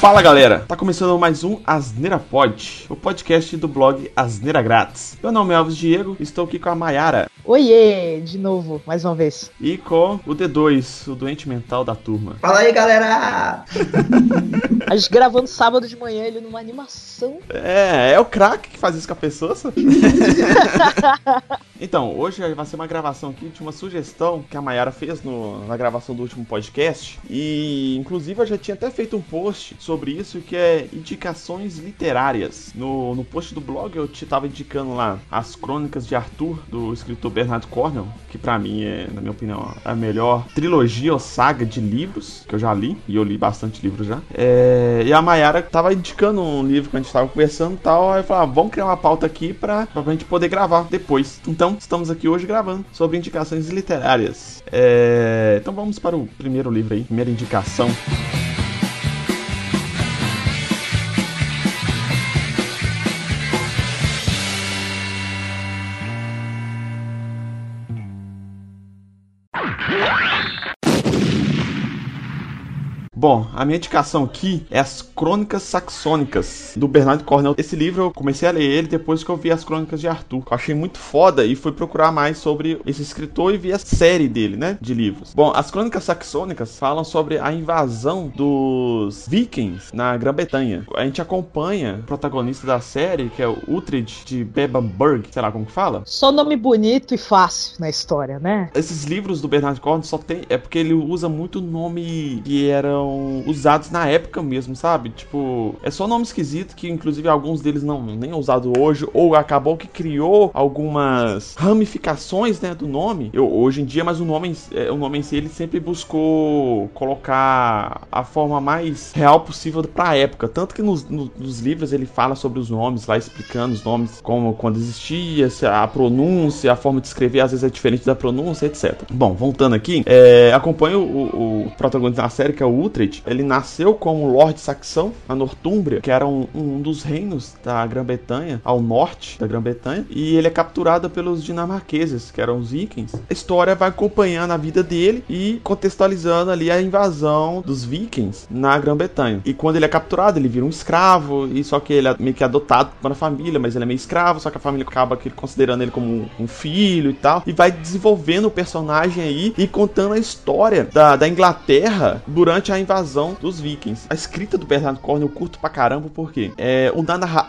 Fala galera, tá começando mais um Asneira Pod, o podcast do blog Asneira Grátis. Meu nome é Alves Diego, estou aqui com a Mayara. Oiê, de novo, mais uma vez. E com o D2, o doente mental da turma. Fala aí galera! a gente gravando sábado de manhã, ele numa animação. É, é o craque que faz isso com a pessoa. então, hoje vai ser uma gravação aqui de uma sugestão que a Mayara fez no, na gravação do último podcast. E inclusive eu já tinha até feito um post sobre isso que é indicações literárias. No, no post do blog eu te tava indicando lá as crônicas de Arthur, do escritor Bernard Cornwell, que para mim é, na minha opinião, a melhor trilogia ou saga de livros que eu já li, e eu li bastante livros já. É, e a Mayara tava indicando um livro que a gente tava conversando e tal, aí eu falei, ah, vamos criar uma pauta aqui pra, pra gente poder gravar depois. Então, estamos aqui hoje gravando sobre indicações literárias. É, então vamos para o primeiro livro aí, primeira indicação. Bom, a minha indicação aqui é as Crônicas Saxônicas, do Bernard Cornell. Esse livro eu comecei a ler ele depois que eu vi as Crônicas de Arthur. Eu achei muito foda e fui procurar mais sobre esse escritor e vi a série dele, né, de livros. Bom, as Crônicas Saxônicas falam sobre a invasão dos vikings na Grã-Bretanha. A gente acompanha o protagonista da série, que é o Uhtred de Bebbanburg, sei lá como que fala. Só nome bonito e fácil na história, né? Esses livros do Bernard Cornell só tem... é porque ele usa muito nome que eram usados na época mesmo, sabe? Tipo, é só nome esquisito que inclusive alguns deles não nem é usado hoje ou acabou que criou algumas ramificações, né, do nome. Eu, hoje em dia, mas o nome, é, o nome em si ele sempre buscou colocar a forma mais real possível para a época, tanto que nos, nos, nos, livros ele fala sobre os nomes lá explicando os nomes como quando existia, a pronúncia, a forma de escrever às vezes é diferente da pronúncia, etc. Bom, voltando aqui, é, acompanho o, o protagonista da série que é o Ultra ele nasceu como Lord Saxão, na Nortúmbria, que era um, um dos reinos da Grã-Bretanha, ao norte da Grã-Bretanha, e ele é capturado pelos dinamarqueses, que eram os vikings. A história vai acompanhando a vida dele e contextualizando ali a invasão dos vikings na Grã-Bretanha. E quando ele é capturado, ele vira um escravo, e só que ele é meio que adotado pela família, mas ele é meio escravo, só que a família acaba considerando ele como um filho e tal, e vai desenvolvendo o personagem aí e contando a história da, da Inglaterra durante a invasão invasão dos vikings. A escrita do Bernard Cornwell eu curto pra caramba, porque é, o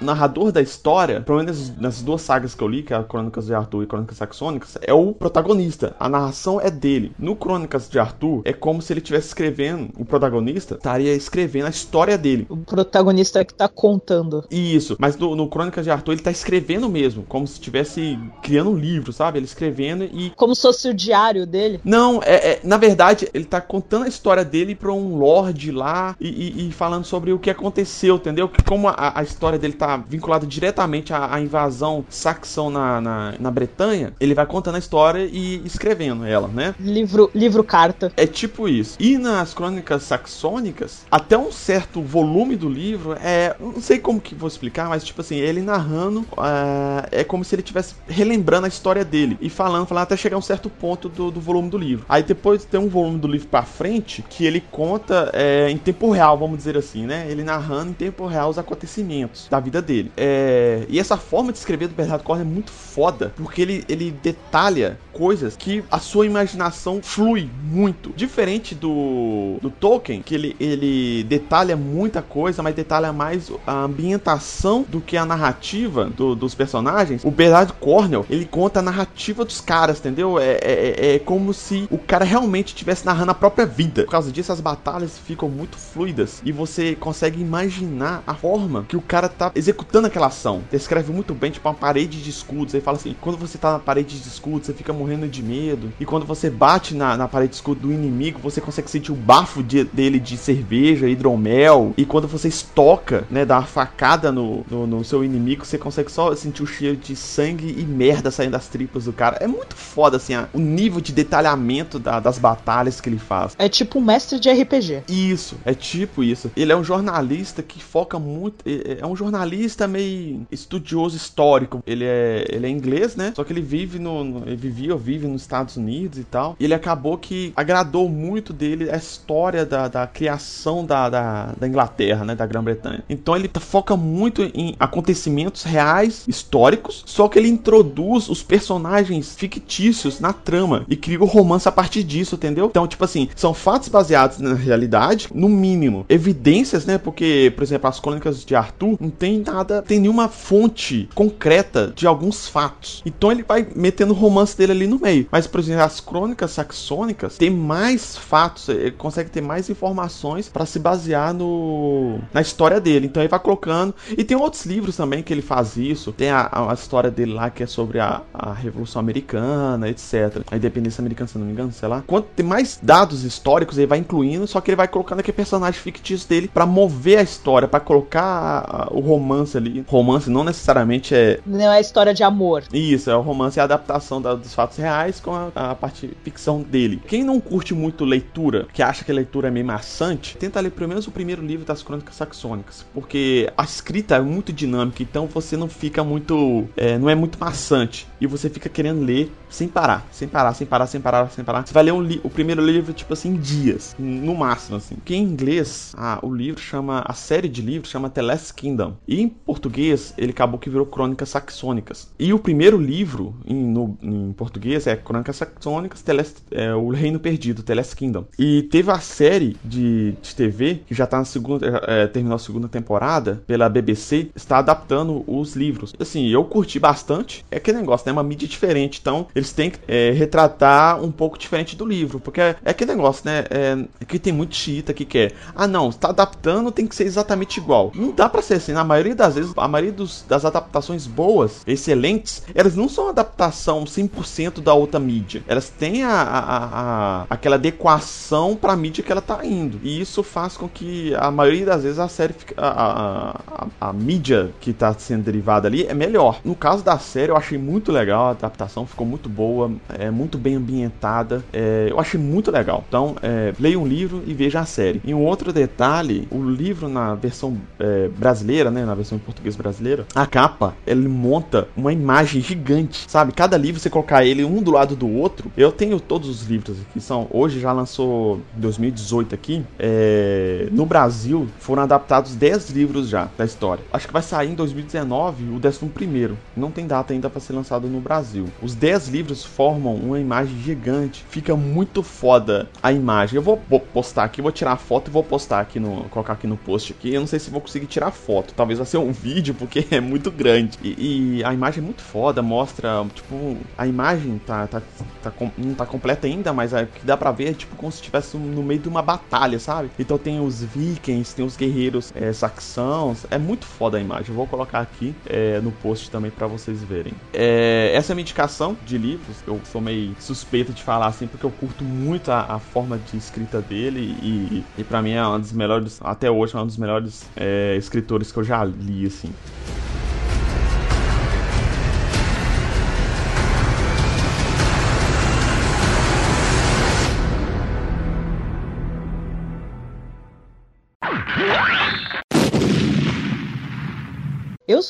narrador da história, pelo menos nessas duas sagas que eu li, que é a Crônicas de Arthur e Crônicas Saxônicas, é o protagonista. A narração é dele. No Crônicas de Arthur, é como se ele estivesse escrevendo, o protagonista estaria escrevendo a história dele. O protagonista é que tá contando. Isso, mas no, no Crônicas de Arthur ele tá escrevendo mesmo, como se estivesse criando um livro, sabe? Ele escrevendo e. Como se fosse o diário dele? Não, é, é na verdade, ele tá contando a história dele pra um Lorde lá e, e, e, falando sobre o que aconteceu, entendeu? Que como a, a história dele tá vinculada diretamente à, à invasão saxão na, na, na, Bretanha, ele vai contando a história e escrevendo ela, né? Livro, livro carta. É tipo isso. E nas crônicas saxônicas, até um certo volume do livro é, não sei como que vou explicar, mas tipo assim, ele narrando uh, é como se ele estivesse relembrando a história dele e falando, falando até chegar a um certo ponto do, do volume do livro. Aí depois tem um volume do livro para frente que ele conta é, em tempo real, vamos dizer assim, né? Ele narrando em tempo real os acontecimentos da vida dele. É, e essa forma de escrever do Bernardo Cornwell é muito foda, porque ele, ele detalha coisas que a sua imaginação flui muito. Diferente do, do Tolkien, que ele, ele detalha muita coisa, mas detalha mais a ambientação do que a narrativa do, dos personagens. O Bernardo Cornwell, ele conta a narrativa dos caras, entendeu? É, é, é, é como se o cara realmente estivesse narrando a própria vida. Por causa disso, as batalhas ficam muito fluidas e você consegue imaginar a forma que o cara tá executando aquela ação. Descreve muito bem, tipo, uma parede de escudos. Ele fala assim: quando você tá na parede de escudos, você fica morrendo de medo. E quando você bate na, na parede de escudo do inimigo, você consegue sentir o bafo de, dele de cerveja, hidromel. E quando você estoca, né, dá uma facada no, no, no seu inimigo, você consegue só sentir o cheiro de sangue e merda saindo das tripas do cara. É muito foda, assim, a, o nível de detalhamento da, das batalhas que ele faz. É tipo um mestre de RPG. Isso, é tipo isso. Ele é um jornalista que foca muito. É, um jornalista meio estudioso histórico. Ele é, ele é inglês, né? Só que ele vive no. no ele vivia ou vive nos Estados Unidos e tal. E ele acabou que agradou muito dele a história da, da criação da, da, da Inglaterra, né? Da Grã-Bretanha. Então ele foca muito em acontecimentos reais, históricos, só que ele introduz os personagens fictícios na trama e cria o romance a partir disso, entendeu? Então, tipo assim, são fatos baseados na realidade, no mínimo. Evidências, né? Porque, por exemplo, as crônicas de Arthur não tem nada, tem nenhuma fonte concreta de alguns fatos. Então ele vai metendo o romance dele ali no meio. Mas, por exemplo, as crônicas saxônicas tem mais fatos, ele consegue ter mais informações para se basear no na história dele. Então ele vai colocando. E tem outros livros também que ele faz isso. Tem a, a história dele lá que é sobre a, a Revolução Americana, etc. A independência americana, se não me engano, sei lá. Quanto tem mais dados históricos, ele vai incluindo, só que ele vai colocando aquele personagem fictício dele para mover a história, para colocar o romance ali. Romance não necessariamente é. Não é história de amor. Isso, é o romance e a adaptação da, dos fatos reais com a, a, parte ficção dele. Quem não curte muito leitura, que acha que a leitura é meio maçante, tenta ler pelo menos o primeiro livro das Crônicas Saxônicas, porque a escrita é muito dinâmica, então você não fica muito. É, não é muito maçante. E você fica querendo ler sem parar, sem parar, sem parar, sem parar, sem parar. Você vai ler um o primeiro livro, tipo assim, em dias, no máximo, assim. Que em inglês, ah, o livro chama, a série de livros chama The Last Kingdom. E em português, ele acabou que virou Crônicas Saxônicas. E o primeiro livro, em, no, em português, é Crônicas Saxônicas, Telest, é, O Reino Perdido, The Last Kingdom. E teve a série de, de TV, que já tá na segunda, é, terminou a segunda temporada, pela BBC, está adaptando os livros. Assim, eu curti bastante. É aquele negócio, né? Uma mídia diferente. Então, eles têm que é, retratar um pouco diferente do livro. Porque é, é aquele negócio, né? É, é, que tem muito xiita que quer. Ah, não, está adaptando, tem que ser exatamente igual. Não dá para ser assim. Na maioria das vezes, a maioria dos, das adaptações boas, excelentes, elas não são adaptação 100% da outra mídia. Elas têm a, a, a, aquela adequação para a mídia que ela tá indo. E isso faz com que a maioria das vezes a série fica, a, a, a, mídia que tá sendo derivada ali é melhor. No caso da série, eu achei muito legal, a adaptação ficou muito boa, é muito bem ambientada. É, eu achei muito legal. Então, é, leia um livro e veja a série. E um outro detalhe, o livro na versão é, brasileira, né, na versão em português brasileira, a capa, ele monta uma imagem gigante, sabe? Cada livro você colocar ele um do lado do outro. Eu tenho todos os livros aqui, são hoje já lançou 2018 aqui. É, no Brasil foram adaptados 10 livros já da história. Acho que vai sair em 2019 o 11 primeiro. Não tem data ainda para ser lançado no Brasil. Os 10 livros formam uma imagem gigante. Fica muito foda a imagem. Eu vou postar aqui, vou tirar a foto e vou postar aqui no. colocar aqui no post aqui. Eu não sei se vou conseguir tirar foto. Talvez vai ser um vídeo, porque é muito grande. E, e a imagem é muito foda, mostra, tipo, a imagem tá, tá, tá, não tá completa ainda, mas o que dá pra ver é tipo como se estivesse no meio de uma batalha, sabe? Então tem os vikings, tem os guerreiros é, saxãos. É muito foda a imagem. Eu vou colocar aqui é, no post também para vocês verem. É, essa é a minha indicação de livros. Eu sou meio suspeito de falar assim, porque eu curto muito a, a forma de escrita dele e, e para mim é um dos melhores, até hoje, é um dos melhores é, escritores que eu já li, assim.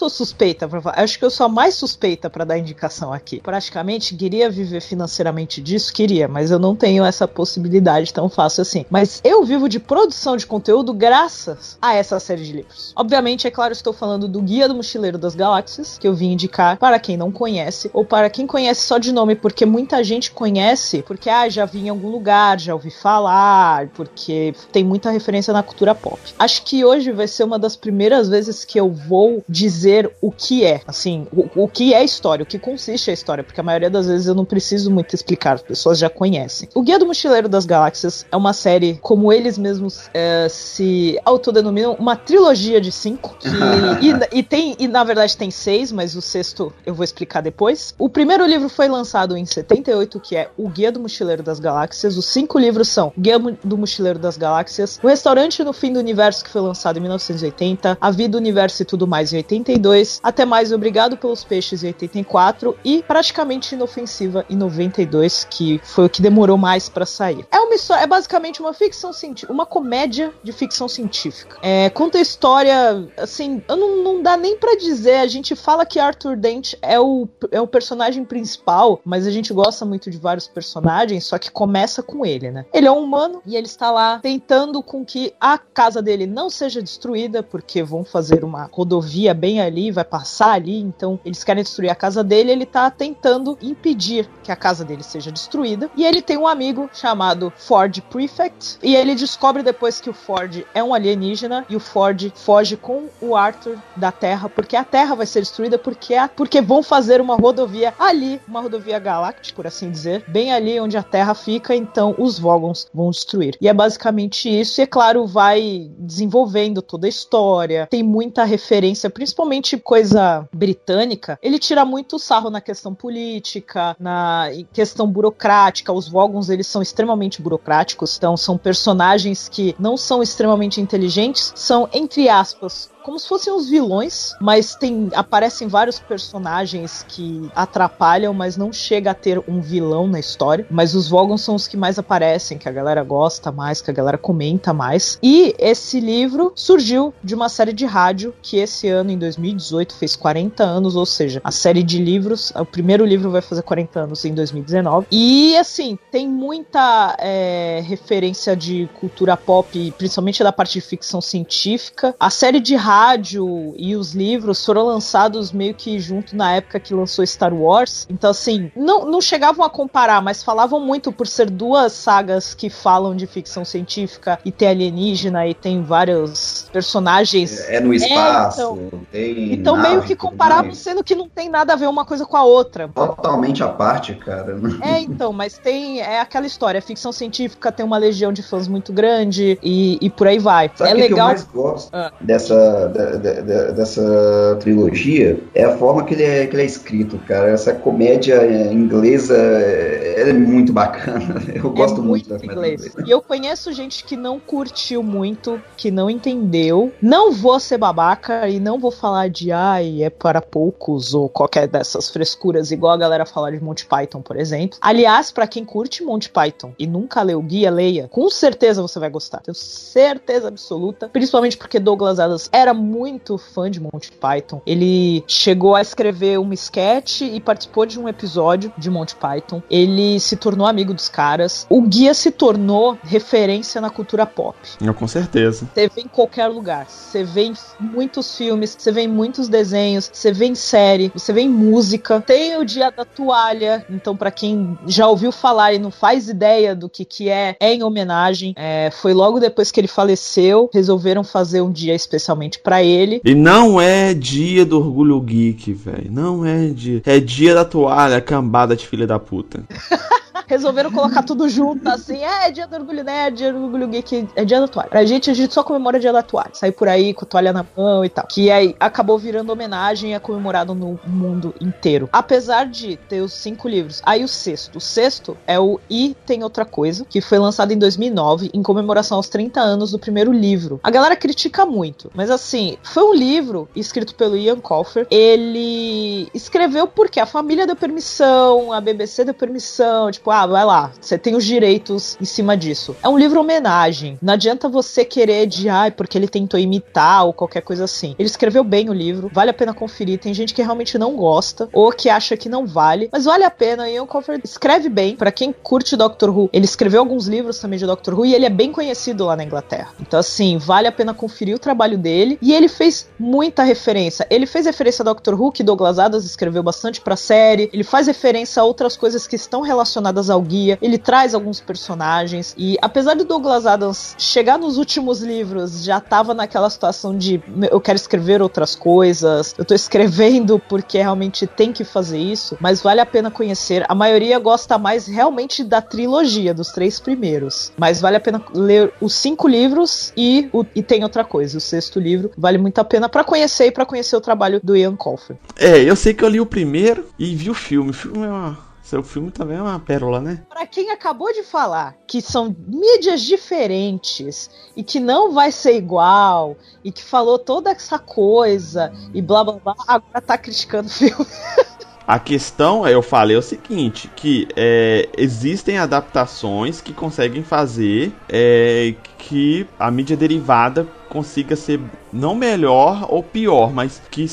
Sou suspeita, pra, acho que eu sou a mais suspeita para dar indicação aqui. Praticamente queria viver financeiramente disso, queria, mas eu não tenho essa possibilidade tão fácil assim. Mas eu vivo de produção de conteúdo graças a essa série de livros. Obviamente, é claro, estou falando do Guia do Mochileiro das Galáxias, que eu vim indicar para quem não conhece, ou para quem conhece só de nome, porque muita gente conhece, porque ah, já vi em algum lugar, já ouvi falar, porque tem muita referência na cultura pop. Acho que hoje vai ser uma das primeiras vezes que eu vou dizer dizer o que é, assim, o, o que é história, o que consiste a história, porque a maioria das vezes eu não preciso muito explicar, as pessoas já conhecem. O Guia do Mochileiro das Galáxias é uma série, como eles mesmos é, se autodenominam, uma trilogia de cinco, que, e, e, tem, e na verdade tem seis, mas o sexto eu vou explicar depois. O primeiro livro foi lançado em 78, que é O Guia do Mochileiro das Galáxias. Os cinco livros são Guia do Mochileiro das Galáxias, O Restaurante no Fim do Universo, que foi lançado em 1980, A Vida, o Universo e Tudo Mais em 80, 82, Até Mais Obrigado pelos Peixes em 84 e Praticamente Inofensiva em 92, que foi o que demorou mais para sair. É uma história, é basicamente uma ficção científica, uma comédia de ficção científica. É, conta a história, assim, não, não dá nem para dizer, a gente fala que Arthur Dent é o, é o personagem principal, mas a gente gosta muito de vários personagens, só que começa com ele, né? Ele é um humano e ele está lá tentando com que a casa dele não seja destruída, porque vão fazer uma rodovia bem ali, vai passar ali, então eles querem destruir a casa dele, ele tá tentando impedir que a casa dele seja destruída. E ele tem um amigo chamado Ford Prefect, e ele descobre depois que o Ford é um alienígena e o Ford foge com o Arthur da Terra, porque a Terra vai ser destruída porque, a, porque vão fazer uma rodovia ali, uma rodovia galáctica, por assim dizer, bem ali onde a Terra fica, então os Vogons vão destruir. E é basicamente isso, e é claro, vai desenvolvendo toda a história, tem muita referência, principalmente coisa britânica. Ele tira muito sarro na questão política, na questão burocrática. Os Vogons, eles são extremamente burocráticos, então são personagens que não são extremamente inteligentes, são, entre aspas, como se fossem os vilões, mas tem aparecem vários personagens que atrapalham, mas não chega a ter um vilão na história. Mas os Vogons são os que mais aparecem, que a galera gosta mais, que a galera comenta mais. E esse livro surgiu de uma série de rádio que esse ano, em 2018, fez 40 anos, ou seja, a série de livros, o primeiro livro vai fazer 40 anos em 2019. E assim, tem muita é, referência de cultura pop, principalmente da parte de ficção científica. A série de rádio rádio e os livros foram lançados meio que junto na época que lançou Star Wars. Então, assim, não, não chegavam a comparar, mas falavam muito por ser duas sagas que falam de ficção científica e tem alienígena e tem vários personagens. É, é no espaço, é, então, tem. Então, nave, meio que comparavam, sendo que não tem nada a ver uma coisa com a outra. Totalmente à parte, cara. É, então, mas tem. É aquela história. A ficção científica tem uma legião de fãs muito grande e, e por aí vai. Sabe é que legal. Que eu mais gosto ah. dessa da, da, dessa trilogia é a forma que ele é, que ele é escrito, cara. Essa comédia inglesa é muito bacana. Eu é gosto muito, muito da inglês. E eu conheço gente que não curtiu muito, que não entendeu. Não vou ser babaca e não vou falar de ai, é para poucos ou qualquer dessas frescuras, igual a galera fala de Monty Python, por exemplo. Aliás, para quem curte Monty Python e nunca leu o guia, leia. Com certeza você vai gostar. Tenho certeza absoluta. Principalmente porque Douglas Adams era muito fã de Monty Python. Ele chegou a escrever um sketch e participou de um episódio de Monty Python. Ele se tornou amigo dos caras. O guia se tornou referência na cultura pop. Eu, com certeza. Você vê em qualquer lugar. Você vê em muitos filmes, você vê em muitos desenhos, você vê em série, você vê em música. Tem o Dia da Toalha, então para quem já ouviu falar e não faz ideia do que que é, é em homenagem. É, foi logo depois que ele faleceu, resolveram fazer um dia especialmente para ele. E não é dia do orgulho geek, velho. Não é dia. É dia da toalha, cambada de filha da puta. resolveram colocar tudo junto, assim, é, é dia do orgulho nerd, é dia do orgulho geek, é dia da toalha. Pra gente, a gente só comemora dia da toalha. Sair por aí com a toalha na mão e tal. Que aí acabou virando homenagem e é comemorado no mundo inteiro. Apesar de ter os cinco livros. Aí o sexto. O sexto é o E Tem Outra Coisa, que foi lançado em 2009, em comemoração aos 30 anos do primeiro livro. A galera critica muito, mas assim, foi um livro escrito pelo Ian Colfer. Ele escreveu porque a família deu permissão, a BBC deu permissão, tipo, ah, ah, vai lá, você tem os direitos em cima disso. É um livro homenagem. Não adianta você querer de, ai, ah, porque ele tentou imitar ou qualquer coisa assim. Ele escreveu bem o livro, vale a pena conferir. Tem gente que realmente não gosta ou que acha que não vale, mas vale a pena. O Colfer escreve bem. Para quem curte Doctor Who, ele escreveu alguns livros também de Doctor Who e ele é bem conhecido lá na Inglaterra. Então, assim, vale a pena conferir o trabalho dele. E ele fez muita referência. Ele fez referência a Doctor Who, que Douglas Adams escreveu bastante pra série. Ele faz referência a outras coisas que estão relacionadas ao guia, ele traz alguns personagens e apesar de Douglas Adams chegar nos últimos livros, já tava naquela situação de eu quero escrever outras coisas, eu tô escrevendo porque realmente tem que fazer isso, mas vale a pena conhecer. A maioria gosta mais realmente da trilogia, dos três primeiros, mas vale a pena ler os cinco livros e, o, e tem outra coisa, o sexto livro vale muito a pena para conhecer e para conhecer o trabalho do Ian Colfer. É, eu sei que eu li o primeiro e vi o filme. O filme é uma seu filme também é uma pérola, né? Para quem acabou de falar que são mídias diferentes e que não vai ser igual e que falou toda essa coisa e blá blá blá, agora tá criticando o filme. A questão, eu falei o seguinte, que é, existem adaptações que conseguem fazer é, que a mídia derivada consiga ser não melhor ou pior, mas que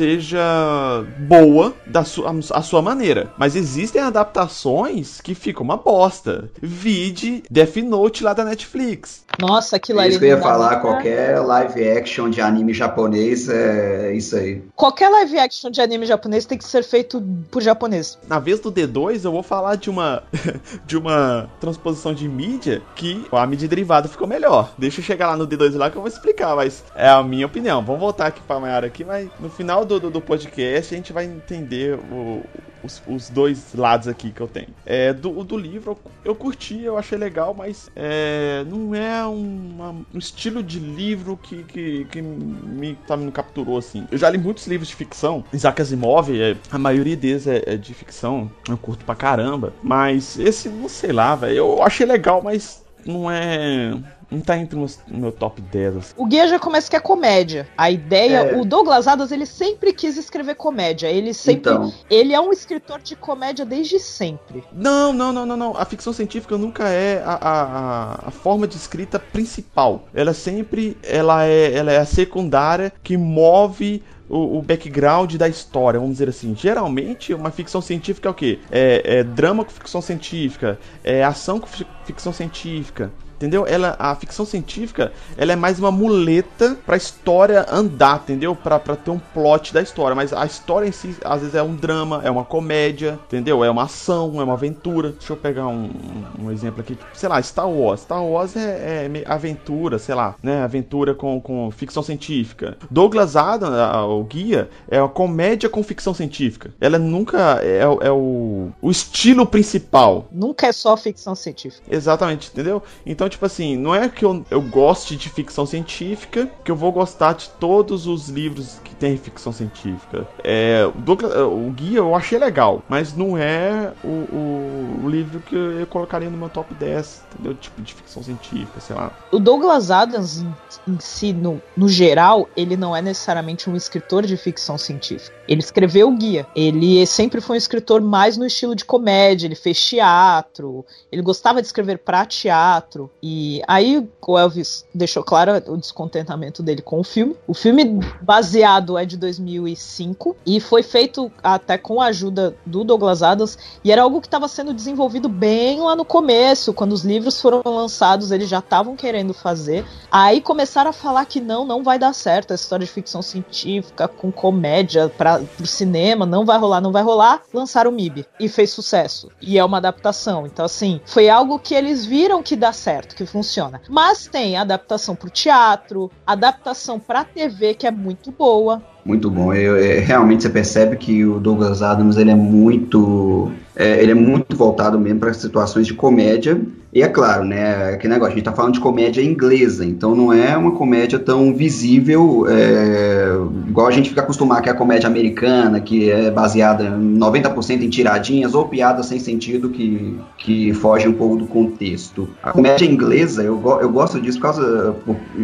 seja boa da sua, a sua maneira. Mas existem adaptações que ficam uma bosta. Vide Death Note lá da Netflix. Nossa, aquilo ali. Isso que eu ia falar, qualquer live action de anime japonês é isso aí. Qualquer live action de anime japonês tem que ser feito por japonês. Na vez do D2, eu vou falar de uma de uma transposição de mídia que a mídia derivada ficou melhor. Deixa eu chegar lá no D2 lá que eu vou explicar, mas é a minha opinião. Vamos voltar aqui pra Mayara aqui, mas no final do, do, do podcast a gente vai entender o, os, os, dois lados aqui que eu tenho. É, do, do livro eu, eu curti, eu achei legal, mas é, não é uma, um estilo de livro que, que, que me, tá, me capturou assim. Eu já li muitos livros de ficção, Isaac Asimov, é, a maioria deles é, é, de ficção, eu curto pra caramba, mas esse, não sei lá, velho, eu achei legal, mas não é não tá entre no meu top 10. Assim. O guia já começa que é comédia. A ideia, é. o Douglas Adams, ele sempre quis escrever comédia. Ele sempre. Então. Ele é um escritor de comédia desde sempre. Não, não, não, não, não. A ficção científica nunca é a, a, a forma de escrita principal. Ela sempre ela é, ela é a secundária que move o, o, background da história, vamos dizer assim. Geralmente, uma ficção científica é o quê? É, é drama com ficção científica, é ação com ficção científica. Entendeu? Ela, a ficção científica, ela é mais uma muleta pra história andar, entendeu? Pra, pra ter um plot da história. Mas a história em si, às vezes, é um drama, é uma comédia, entendeu? É uma ação, é uma aventura. Deixa eu pegar um, um exemplo aqui. Sei lá, Star Wars. Star Wars é, é aventura, sei lá, né? Aventura com, com ficção científica. Douglas Adams, o guia, é uma comédia com ficção científica. Ela nunca é, é o, o estilo principal. Nunca é só ficção científica. Exatamente, entendeu? Então, tipo assim, não é que eu, eu goste de ficção científica que eu vou gostar de todos os livros que tem ficção científica. É, o, o guia eu achei legal, mas não é o, o, o, livro que eu colocaria no meu top 10, entendeu? Tipo de ficção científica, sei lá. O Douglas Adams em si, no, no geral, ele não é necessariamente um escritor de ficção científica. Ele escreveu o guia. Ele sempre foi um escritor mais no estilo de comédia, ele fez teatro, ele gostava de escrever para teatro. E aí o Elvis deixou claro o descontentamento dele com o filme. O filme baseado é de 2005 e foi feito até com a ajuda do Douglas Adams e era algo que estava sendo desenvolvido bem lá no começo, quando os livros foram lançados, eles já estavam querendo fazer. Aí começaram a falar que não, não vai dar certo a história de ficção científica com comédia para o cinema, não vai rolar, não vai rolar. Lançaram o MIB e fez sucesso. E é uma adaptação. Então assim, foi algo que eles viram que dá certo que funciona. Mas tem adaptação para o teatro, adaptação para TV que é muito boa. Muito bom. Eu, é, realmente você percebe que o Douglas Adams ele é muito, é, ele é muito voltado mesmo para situações de comédia e é claro, né, que negócio, a gente tá falando de comédia inglesa, então não é uma comédia tão visível, é, igual a gente fica acostumado que é a comédia americana, que é baseada 90% em tiradinhas ou piadas sem sentido que, que fogem um pouco do contexto. A comédia inglesa, eu, eu gosto disso por causa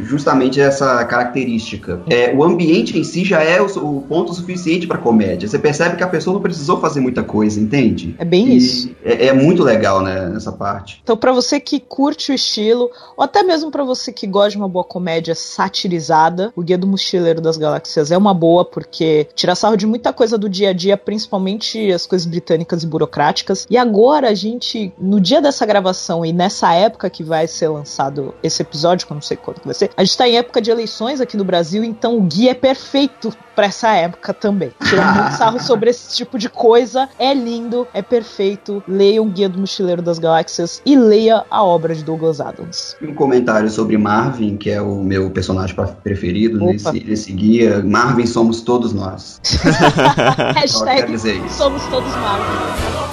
justamente essa característica. É, o ambiente em si já é o, o ponto suficiente para comédia. Você percebe que a pessoa não precisou fazer muita coisa, entende? É bem e isso. É, é, muito legal, né, nessa parte. Então, pra você que curte o estilo, ou até mesmo para você que gosta de uma boa comédia satirizada, o Guia do Mochileiro das Galáxias é uma boa, porque tira sarro de muita coisa do dia a dia, principalmente as coisas britânicas e burocráticas. E agora a gente, no dia dessa gravação e nessa época que vai ser lançado esse episódio, que eu não sei quando vai ser, a gente tá em época de eleições aqui no Brasil, então o guia é perfeito para essa época também. Tira muito sarro sobre esse tipo de coisa. É lindo, é perfeito. Leia o Guia do Mochileiro das Galáxias e leia a obra de Douglas Adams. Um comentário sobre Marvin, que é o meu personagem preferido nesse, nesse, guia. Marvin somos todos nós. Hashtag somos todos Marvin.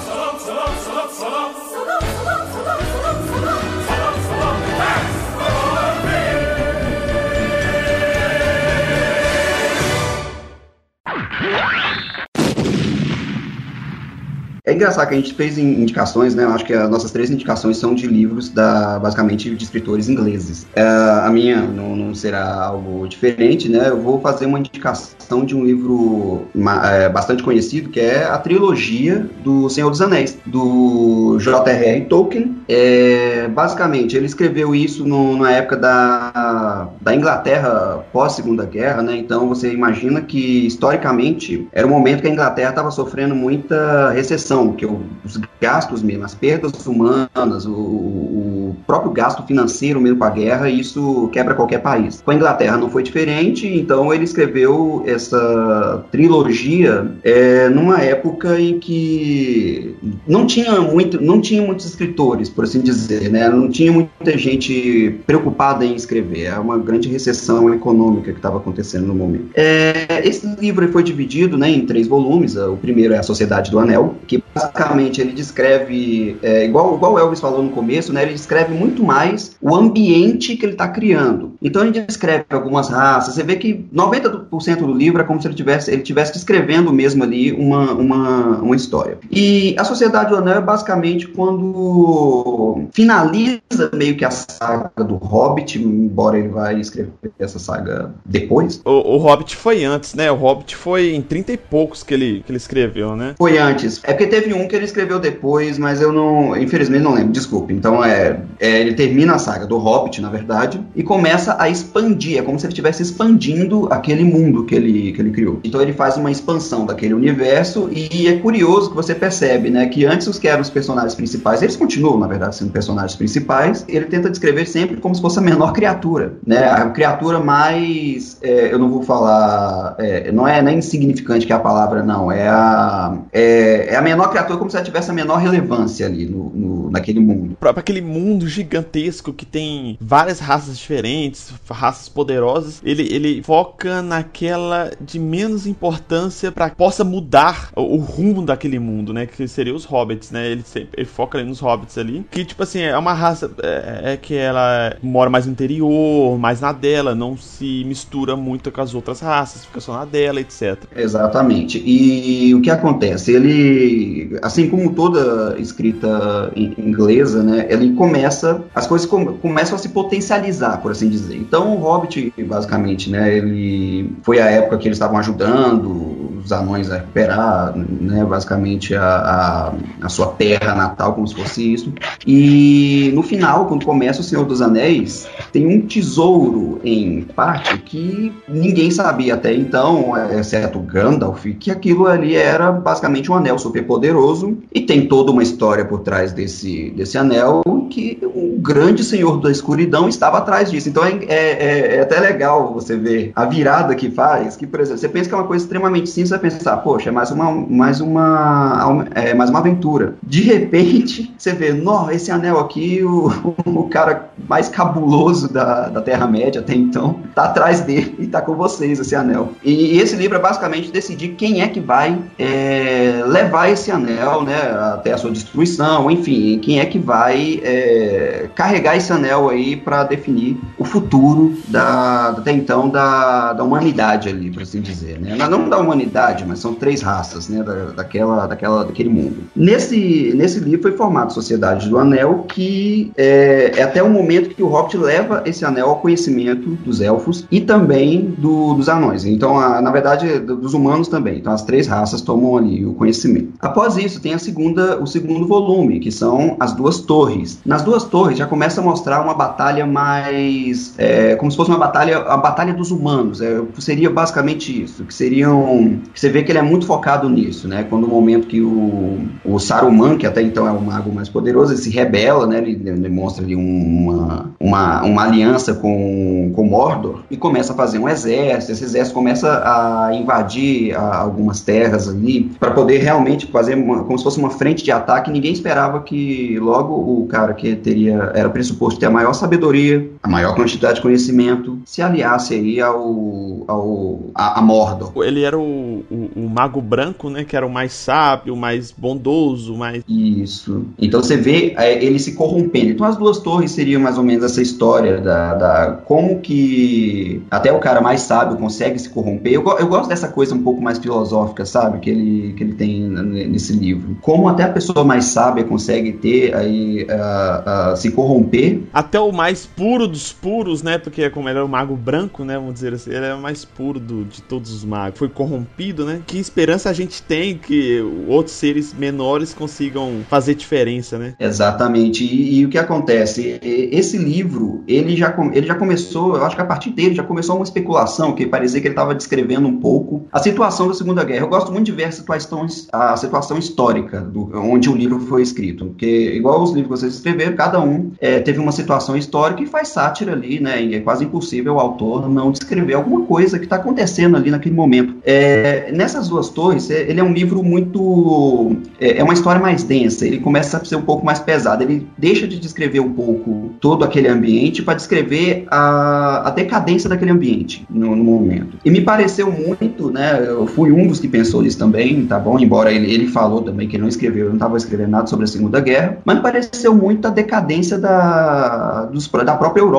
É engraçado que a gente fez indicações, né? Acho que as nossas três indicações são de livros da, basicamente, de escritores ingleses. É, a minha não, não, será algo diferente, né? Eu vou fazer uma indicação de um livro é, bastante conhecido, que é a trilogia do Senhor dos Anéis, do J.R.R. Tolkien. É, basicamente, ele escreveu isso no, na época da, da Inglaterra pós-Segunda Guerra, né? Então você imagina que, historicamente, era um momento que a Inglaterra estava sofrendo muita recessão, que os gastos mesmo, as perdas humanas, o, o próprio gasto financeiro mesmo com a guerra, isso quebra qualquer país. Com a Inglaterra não foi diferente, então ele escreveu essa trilogia é, numa época em que não tinha muito, não tinha muitos escritores, por assim dizer, né? Não tinha muita gente preocupada em escrever. É uma grande recessão econômica que estava acontecendo no momento. É, esse livro foi dividido, né, em três volumes. O primeiro é a Sociedade do Anel, que basicamente ele descreve, é, igual, igual o Elvis falou no começo, né? Ele descreve muito mais o ambiente que ele está criando. Então ele descreve algumas raças. Você vê que 90% do livro é como se ele tivesse, ele tivesse descrevendo mesmo ali uma, uma, uma história. E a Sociedade do Anel é basicamente quando finaliza meio que a saga do Hobbit, embora ele vai escrever essa saga depois. O, o Hobbit foi antes, né? O Hobbit foi em 30 e poucos que ele, que ele escreveu, né? Foi antes. É porque teve um que ele escreveu depois, mas eu não, infelizmente não lembro, desculpe. Então é, é ele termina a saga do Hobbit, na verdade, e começa a expandir. É como se ele estivesse expandindo aquele mundo que ele, que ele criou. Então ele faz uma expansão daquele universo e é curioso que você percebe, né, que antes os que eram os personagens principais, eles continuam, na verdade, sendo personagens principais. Ele tenta descrever sempre como se fosse a menor criatura, né? A criatura mais, é, eu não vou falar, é, não é nem insignificante que é a palavra, não. É a, é, é a menor criatura como se ela tivesse a menor relevância ali no, no naquele mundo. Para aquele mundo gigantesco que tem várias raças diferentes, raças poderosas, ele, ele foca naquela de menos importância para que possa mudar o, o, rumo daquele mundo, né? Que seria os hobbits, né? Ele, sempre, ele foca ali nos hobbits ali. Que, tipo assim, é uma raça é, é, que ela mora mais no interior, mais na dela, não se mistura muito com as outras raças, fica só na dela, etc. Exatamente. E o que acontece? Ele, assim como toda escrita inglesa, né? Ele começa, as coisas começam a se potencializar, por assim dizer. Então, o Hobbit, basicamente, né? Ele foi a época que eles estavam ajudando os anões a recuperar, né, basicamente a, a, a, sua terra natal, como se fosse isso. E no final, quando começa o Senhor dos Anéis, tem um tesouro em parte que ninguém sabia até então, exceto Gandalf, que aquilo ali era basicamente um anel super poderoso e tem toda uma história por trás desse, desse anel que o grande Senhor da Escuridão estava atrás disso. Então é, é, é até legal você ver a virada que faz, que, por exemplo, você pensa que é uma coisa extremamente simples, pensar, poxa, é mais uma, mais uma, é mais uma aventura. De repente, você vê, nó, esse anel aqui, o, o cara mais cabuloso da, da Terra-média até então, tá atrás dele e tá com vocês, esse anel. E, e esse livro é basicamente decidir quem é que vai é, levar esse anel, né, até a sua destruição, enfim, quem é que vai é, carregar esse anel aí para definir o futuro da, até então da, da humanidade ali, por assim dizer, né? Não da humanidade mas são três raças, né, da, daquela, daquela, daquele mundo. Nesse, nesse livro foi formada a Sociedade do Anel, que é, é, até o momento que o Hobbit leva esse anel ao conhecimento dos elfos e também do, dos anões. Então, a, na verdade, dos humanos também. Então, as três raças tomam ali o conhecimento. Após isso, tem a segunda, o segundo volume, que são as duas torres. Nas duas torres já começa a mostrar uma batalha mais, é, como se fosse uma batalha, a batalha dos humanos. É, seria basicamente isso, que seriam você vê que ele é muito focado nisso, né? Quando o momento que o, o Saruman, que até então é o mago mais poderoso, ele se rebela, né? Ele demonstra ali uma, uma, uma aliança com, com Mordor e começa a fazer um exército. Esse exército começa a invadir a, algumas terras ali para poder realmente fazer uma, como se fosse uma frente de ataque. Ninguém esperava que logo o cara que teria era pressuposto ter a maior sabedoria, a maior quantidade de conhecimento, se aliasse aí ao, ao a, a Mordor. Ele era o o, o, mago branco, né? Que era o mais sábio, o mais bondoso, mais. Isso. Então você vê é, ele se corrompendo. Então as duas torres seriam mais ou menos essa história da, da como que até o cara mais sábio consegue se corromper. Eu, eu gosto dessa coisa um pouco mais filosófica, sabe? Que ele, que ele tem nesse livro. Como até a pessoa mais sábia consegue ter aí uh, uh, se corromper. Até o mais puro dos puros, né? Porque como ele é o mago branco, né? Vamos dizer assim, ele é o mais puro do, de todos os magos. Foi corrompido, né? Que esperança a gente tem que outros seres menores consigam fazer diferença, né? Exatamente. E, e o que acontece? Esse livro, ele já, ele já começou, eu acho que a partir dele já começou uma especulação que parecia que ele estava descrevendo um pouco a situação da Segunda Guerra. Eu gosto muito de ver a situação, a situação histórica do, onde o livro foi escrito, porque igual os livros que vocês escreveram, cada um é, teve uma situação histórica e faz sátira ali, né? E é quase impossível o autor não descrever alguma coisa que está acontecendo ali naquele momento. É, nessas duas torres, é, ele é um livro muito. É, é, uma história mais densa, ele começa a ser um pouco mais pesado. Ele deixa de descrever um pouco todo aquele ambiente para descrever a, a, decadência daquele ambiente no, no, momento. E me pareceu muito, né? Eu fui um dos que pensou nisso também, tá bom? Embora ele, ele falou também que ele não escreveu, eu não estava escrevendo nada sobre a Segunda Guerra, mas me pareceu muito a decadência da, dos, da própria Europa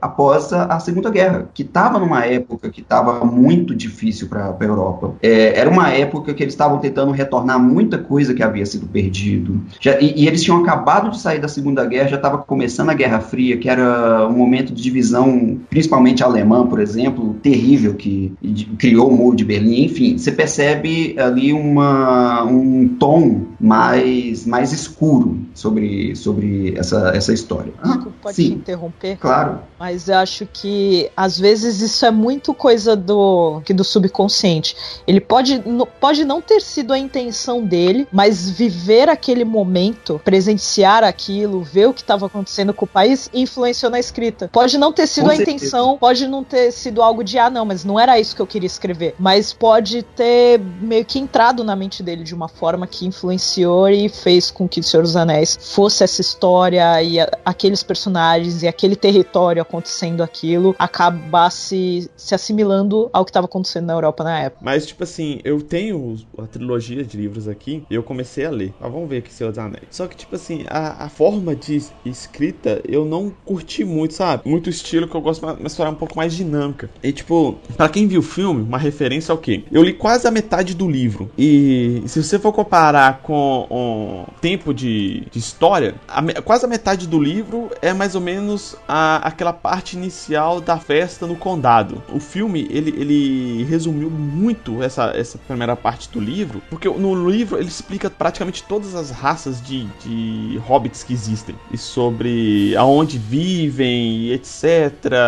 após a, a Segunda Guerra, que estava numa época que estava muito difícil para a Europa. É, era uma época que eles estavam tentando retornar muita coisa que havia sido perdido. Já, e, e, eles tinham acabado de sair da Segunda Guerra, já estava começando a Guerra Fria, que era um momento de divisão, principalmente alemã, por exemplo, terrível, que criou o Muro de Berlim. Enfim, você percebe ali uma, um tom mais, mais escuro sobre, sobre essa, essa história. Desculpa, pode Sim, interromper? Claro. Mas eu acho que às vezes isso é muito coisa do que do subconsciente. Ele pode, pode não ter sido a intenção dele, mas viver aquele momento, presenciar aquilo, ver o que estava acontecendo com o país, influenciou na escrita. Pode não ter sido com a certeza. intenção, pode não ter sido algo de ah, não, mas não era isso que eu queria escrever. Mas pode ter meio que entrado na mente dele de uma forma que influenciou e fez com que o Senhor dos Anéis fosse essa história e a, aqueles personagens e aquele território acontecendo aquilo acabasse se assimilando ao que estava acontecendo na Europa na época. Mas, tipo assim, eu tenho a trilogia de livros aqui e eu comecei a ler. Mas vamos ver aqui Senhor dos Anéis. Só que, tipo assim, a, a forma de escrita eu não curti muito, sabe? Muito estilo que eu gosto uma história um pouco mais dinâmica. E, tipo, para quem viu o filme, uma referência ao quê? Eu li quase a metade do livro. E se você for comparar com o tempo de, de história, a, quase a metade do livro é mais ou menos a, aquela parte inicial da festa no condado. O filme, ele, ele resumiu muito essa, essa primeira parte do livro, porque no livro ele explica praticamente todas as raças de, de hobbits que existem, e sobre aonde vivem, etc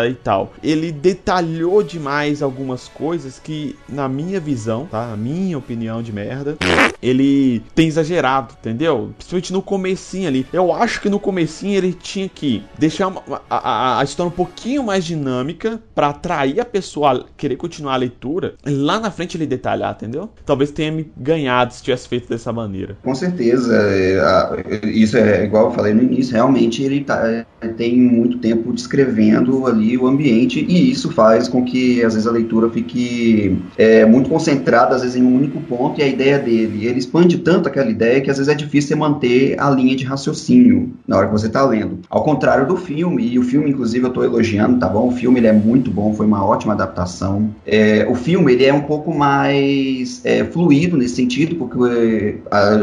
e tal. Ele detalhou demais algumas coisas que, na minha visão, tá? A minha opinião de merda, ele tem exagerado, entendeu? Principalmente no comecinho ali. Eu acho que no comecinho ele tinha que deixar a, a história um pouquinho mais dinâmica para atrair a pessoa a querer continuar a leitura. Lá na frente ele detalhar, entendeu? Talvez tenha me ganhado se tivesse feito dessa maneira. Com certeza. É, isso é igual eu falei no início. Realmente ele tá, tem muito tempo descrevendo ali o ambiente e isso faz com que às vezes a leitura fique é, muito concentrada, às vezes em um único ponto e a ideia dele ele expande tanto aquela ideia que às vezes é difícil manter a linha de raciocínio na hora que você está lendo. Ao contrário do filme, e o filme, inclusive, eu estou elogiando, tá bom? O filme ele é muito bom, foi uma ótima adaptação. É, o filme ele é um pouco mais é, fluido nesse sentido, porque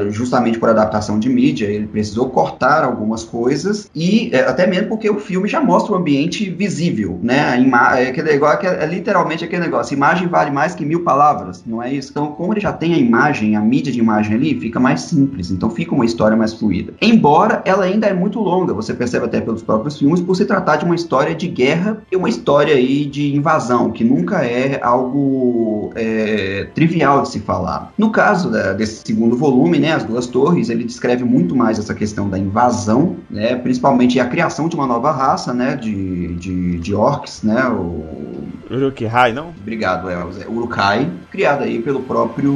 justamente por adaptação de mídia, ele precisou cortar algumas coisas e é, até mesmo porque o filme já mostra o ambiente visível, né? A ima é, aquele, igual, é, literalmente aquele negócio, imagem vale mais que mil palavras, não é isso? Então, como ele já tem a imagem, a mídia de imagem ali, fica mais simples, então fica uma história mais fluida. Embora ela ainda é muito longa, você percebe até pelos próprios filmes, por se tratar de uma história de guerra e uma história aí de invasão, que nunca é algo é, trivial de se falar. No caso da, desse segundo volume, né, As Duas Torres, ele descreve muito mais essa questão da invasão, né, principalmente a criação de uma nova raça, né, de, de, de orcs, né, o... Uruk-hai, não? Obrigado, Elza. Urukai, criado aí pelo próprio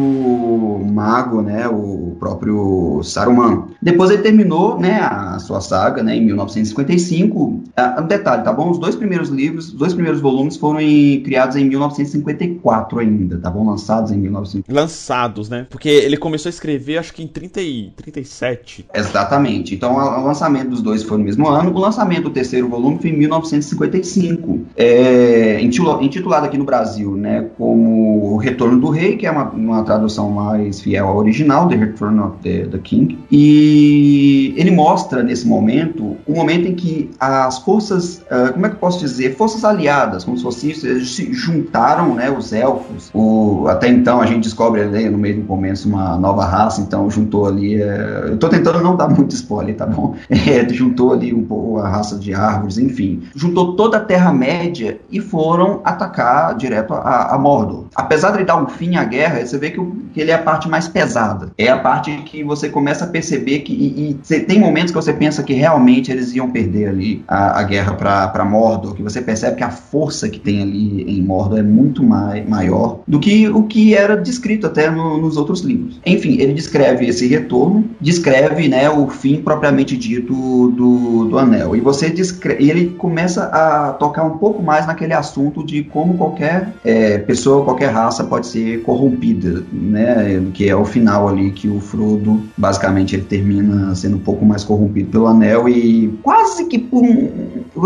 mago, né, o próprio Saruman. Depois ele terminou, né, a sua saga, né, em 1955. Um detalhe, tá bom? Os dois primeiros livros, os dois primeiros volumes foram em, criados em 1954 ainda, tá bom? lançados em 1900. Lançados, né? Porque ele começou a escrever, acho que em 30 e 37. Exatamente. Então, o lançamento dos dois foi no mesmo ano. O lançamento do terceiro volume foi em 1955. É, intitulado aqui no Brasil, né, como O Retorno do Rei, que é uma, uma tradução mais fiel ao original, The Return of the, the King. E ele mostra, nesse momento, o momento em que as forças, uh, como é que eu posso dizer, forças aliadas, como se fosse isso, eles se juntaram, né, os elfos. O, até então a gente descobre ali no meio do começo uma nova raça, então juntou ali. Uh, eu tô tentando não dar muito spoiler, tá bom? É, juntou ali um pouco a raça de árvores, enfim. Juntou toda a Terra-média e foram atacar direto a, a Mordor. Apesar de ele dar um fim à guerra, você vê que, o, que ele é a parte mais pesada. É a parte que você começa a perceber que. E, e tem momentos que você pensa que realmente eles iam perder ali a, a guerra para Mordor, que você percebe que a força que tem ali em Mordor é muito mai, maior do que o que era descrito até no, nos outros livros. Enfim, ele descreve esse retorno, descreve né, o fim propriamente dito do, do anel. E você descreve, ele começa a tocar um pouco mais naquele assunto de como qualquer é, pessoa, qualquer raça pode ser corrompida, né? Que é o final ali que o Frodo, basicamente, ele termina sendo um pouco mais corrompido pelo anel e quase que por um,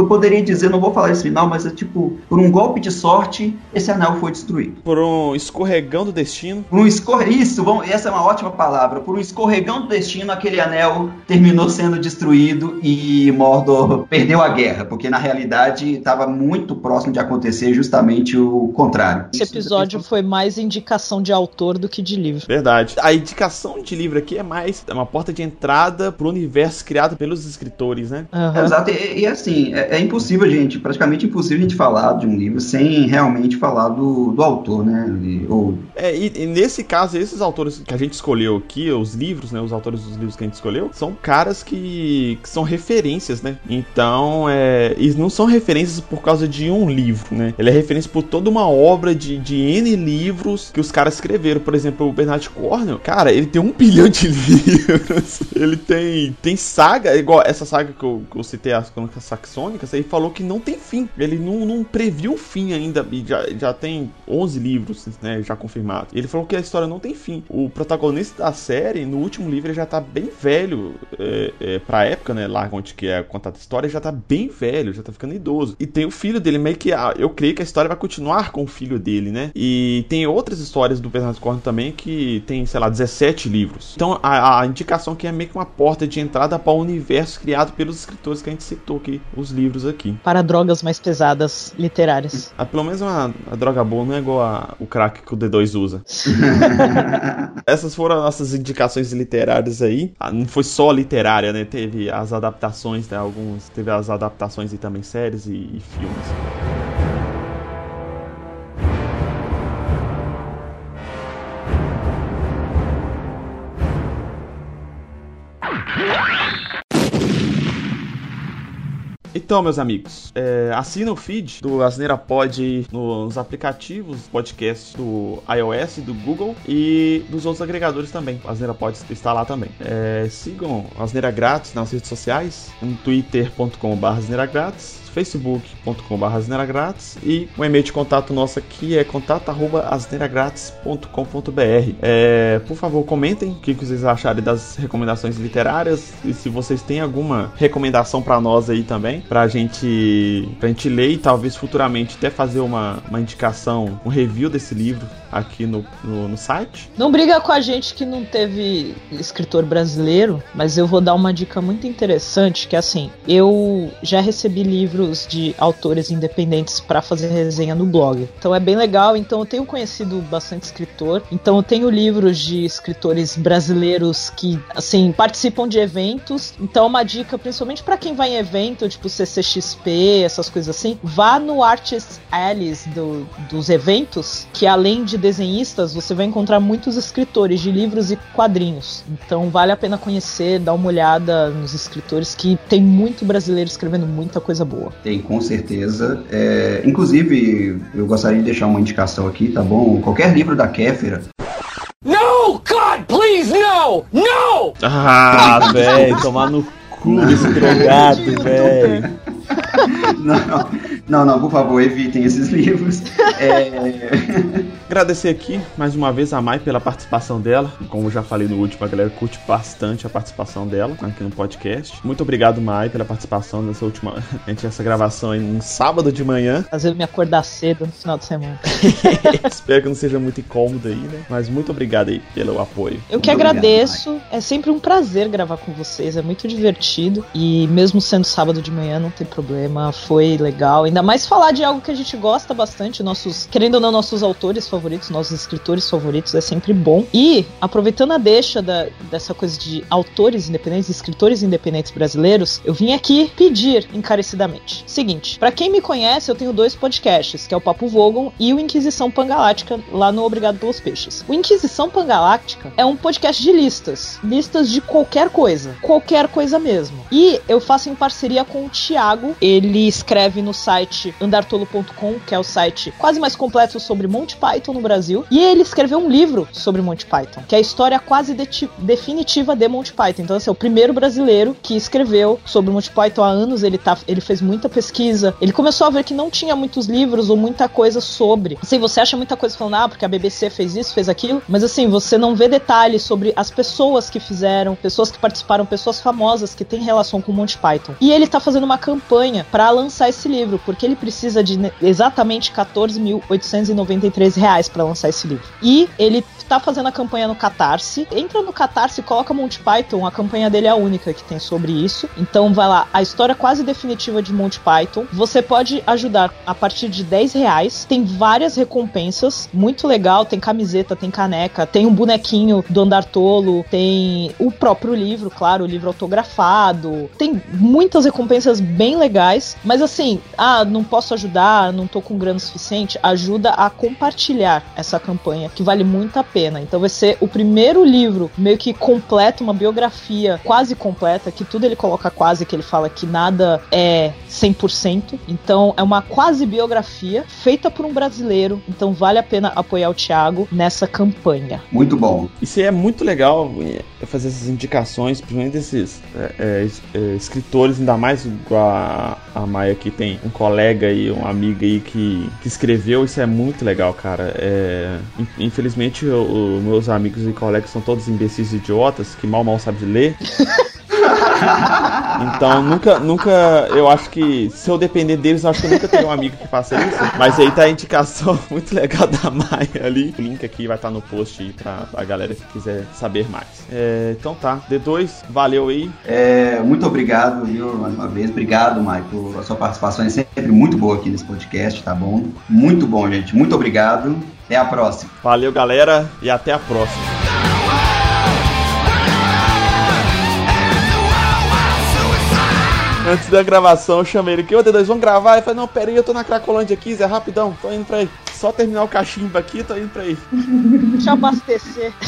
eu poderia dizer, não vou falar esse final, mas é tipo, por um golpe de sorte, esse anel foi destruído. Por um escorregão do destino. Por um escorre... Isso, vamos... essa é uma ótima palavra. Por um escorregão do destino, aquele anel terminou sendo destruído e Mordor perdeu a guerra, porque na realidade estava muito próximo de acontecer justamente o contrário. Esse episódio foi mais indicação de autor do que de livro. Verdade. A indicação de livro aqui é mais uma porta de entrada pro universo criado pelos escritores, né? Uhum. Exato. E, e assim, é, é, impossível, gente, praticamente impossível a gente falar de um livro sem realmente falar do, do autor, né? Ou... É, e, e, nesse caso, esses autores que a gente escolheu aqui, os livros, né? Os autores dos livros que a gente escolheu, são caras que, que são referências, né? Então, é, eles não são referências por causa de um livro, né? Ele é referência por toda uma obra de, de N livros que os caras escreveram. Por exemplo, o Bernard Cornwell, cara, ele tem um bilhão de livros. ele tem, tem saga, igual essa saga que eu, que eu citei, crônicas saxônicas, ele falou que não tem fim. Ele não, não previu o fim ainda, e já, já tem 11 livros, né, já confirmados. Ele falou que a história não tem fim. O protagonista da série, no último livro, ele já tá bem velho é, é, pra época, né, lá onde que é contada a história, já tá bem velho, já tá ficando idoso. E tem o filho dele, meio que, ah, eu creio que a história vai continuar com o filho dele, né, e tem outras histórias do Bernard Cornwell também que tem, sei lá, 17 livros. Então, a, a indicação aqui é meio que uma porta de entrada para o universo criado pelos escritores que a gente citou aqui, os livros aqui. Para drogas mais pesadas literárias. Ah, pelo menos uma, uma droga boa não é igual a, o crack que o D2 usa. Essas foram as nossas indicações literárias aí. Ah, não foi só literária, né? Teve as adaptações, né? Alguns. Teve as adaptações e também séries e, e filmes. Então, meus amigos, é, assina o feed do Asneira Pod nos aplicativos, podcasts do iOS, do Google e dos outros agregadores também. O Asneira Pod está lá também. É, sigam Asneira Grátis nas redes sociais, no twitter.com.br Asneira Grátis facebook.com.br asneiragrátis e o e-mail de contato nosso aqui é contato.asneiragrátis.com.br. É, por favor, comentem o que vocês acharem das recomendações literárias e se vocês têm alguma recomendação para nós aí também, pra gente, pra gente ler e talvez futuramente até fazer uma, uma indicação, um review desse livro aqui no, no, no, site. Não briga com a gente que não teve escritor brasileiro, mas eu vou dar uma dica muito interessante, que é assim, eu já recebi livros de autores independentes para fazer resenha no blog. Então é bem legal, então eu tenho conhecido bastante escritor, então eu tenho livros de escritores brasileiros que, assim, participam de eventos, então uma dica principalmente para quem vai em evento, tipo CCXP, essas coisas assim, vá no Artist Alice do, dos eventos, que além de desenhistas, você vai encontrar muitos escritores de livros e quadrinhos. Então vale a pena conhecer, dar uma olhada nos escritores, que tem muito brasileiro escrevendo muita coisa boa. Tem, com certeza. É, inclusive, eu gostaria de deixar uma indicação aqui, tá bom? Qualquer livro da Kéfera. No, God, please, no! No! Ah, velho, tomar no cu desse drogado, velho. Não, Não, não, por favor, evitem esses livros. É... Agradecer aqui mais uma vez a Mai pela participação dela. Como já falei no último, a galera curte bastante a participação dela aqui no podcast. Muito obrigado, Mai, pela participação nessa última. A gente essa gravação aí num sábado de manhã. Fazendo me acordar cedo no final de semana. Espero que não seja muito incômodo aí, né? Mas muito obrigado aí pelo apoio. Eu que agradeço. é sempre um prazer gravar com vocês. É muito divertido. E mesmo sendo sábado de manhã, não tem problema. Foi legal. Ainda mais falar de algo que a gente gosta bastante. Nossos, querendo ou não, nossos autores favoritos, nossos escritores favoritos, é sempre bom. E, aproveitando a deixa da, dessa coisa de autores independentes, escritores independentes brasileiros, eu vim aqui pedir encarecidamente. Seguinte, para quem me conhece, eu tenho dois podcasts, que é o Papo Vogon e o Inquisição Pangaláctica, lá no Obrigado pelos Peixes. O Inquisição Pangaláctica é um podcast de listas, listas de qualquer coisa, qualquer coisa mesmo. E eu faço em parceria com o Thiago, ele escreve no site andartolo.com, que é o site quase mais completo sobre Monty Python no Brasil, e ele escreveu um livro sobre Monty Python, que é a história quase de definitiva de Monty Python. Então, esse é o primeiro brasileiro que escreveu sobre Monty Python há anos, ele, tá, ele fez muita pesquisa, ele começou a ver que não tinha muitos livros ou muita coisa sobre. Assim, você acha muita coisa falando, ah, porque a BBC fez isso, fez aquilo, mas assim, você não vê detalhes sobre as pessoas que fizeram, pessoas que participaram, pessoas famosas que têm relação com Monty Python. E ele tá fazendo uma campanha para lançar esse livro, porque ele precisa de exatamente 14.893 reais para lançar esse livro. E ele tá fazendo a campanha no Catarse. Entra no Catarse coloca Monty Python, a campanha dele é a única que tem sobre isso. Então vai lá, a história quase definitiva de Monty Python. Você pode ajudar a partir de 10 reais. Tem várias recompensas, muito legal. Tem camiseta, tem caneca, tem um bonequinho do Andar Tolo, tem o próprio livro, claro, o livro autografado. Tem muitas recompensas bem legais. Mas assim, ah, não posso ajudar, não tô com grana suficiente. Ajuda a compartilhar essa campanha, que vale muito a pena. Então vai ser o primeiro livro meio que completo, uma biografia quase completa, que tudo ele coloca quase, que ele fala que nada é 100%. Então é uma quase biografia feita por um brasileiro. Então vale a pena apoiar o Thiago nessa campanha. Muito bom. Isso é muito legal é, fazer essas indicações, principalmente desses é, é, é, escritores, ainda mais igual a, a Maia que tem um colega e uma amiga aí que, que escreveu. Isso é muito legal, cara. É, infelizmente os meus amigos e colegas são todos imbecis idiotas que mal mal sabem ler. Então, nunca, nunca, eu acho que se eu depender deles, eu acho que eu nunca tenho um amigo que faça isso. Mas aí tá a indicação muito legal da Maia ali. O link aqui vai estar tá no post aí pra a galera que quiser saber mais. É, então tá, D2, valeu aí. É, muito obrigado, viu, mais uma vez. Obrigado, Maicon. A sua participação é sempre muito boa aqui nesse podcast, tá bom? Muito bom, gente. Muito obrigado. Até a próxima. Valeu, galera, e até a próxima. Antes da gravação, eu chamei ele aqui, ô D2, vamos gravar? Ele falou, não, pera aí, eu tô na Cracolândia aqui, Zé, rapidão, tô indo pra aí. Só terminar o cachimbo aqui, tô indo pra aí. Deixa eu abastecer.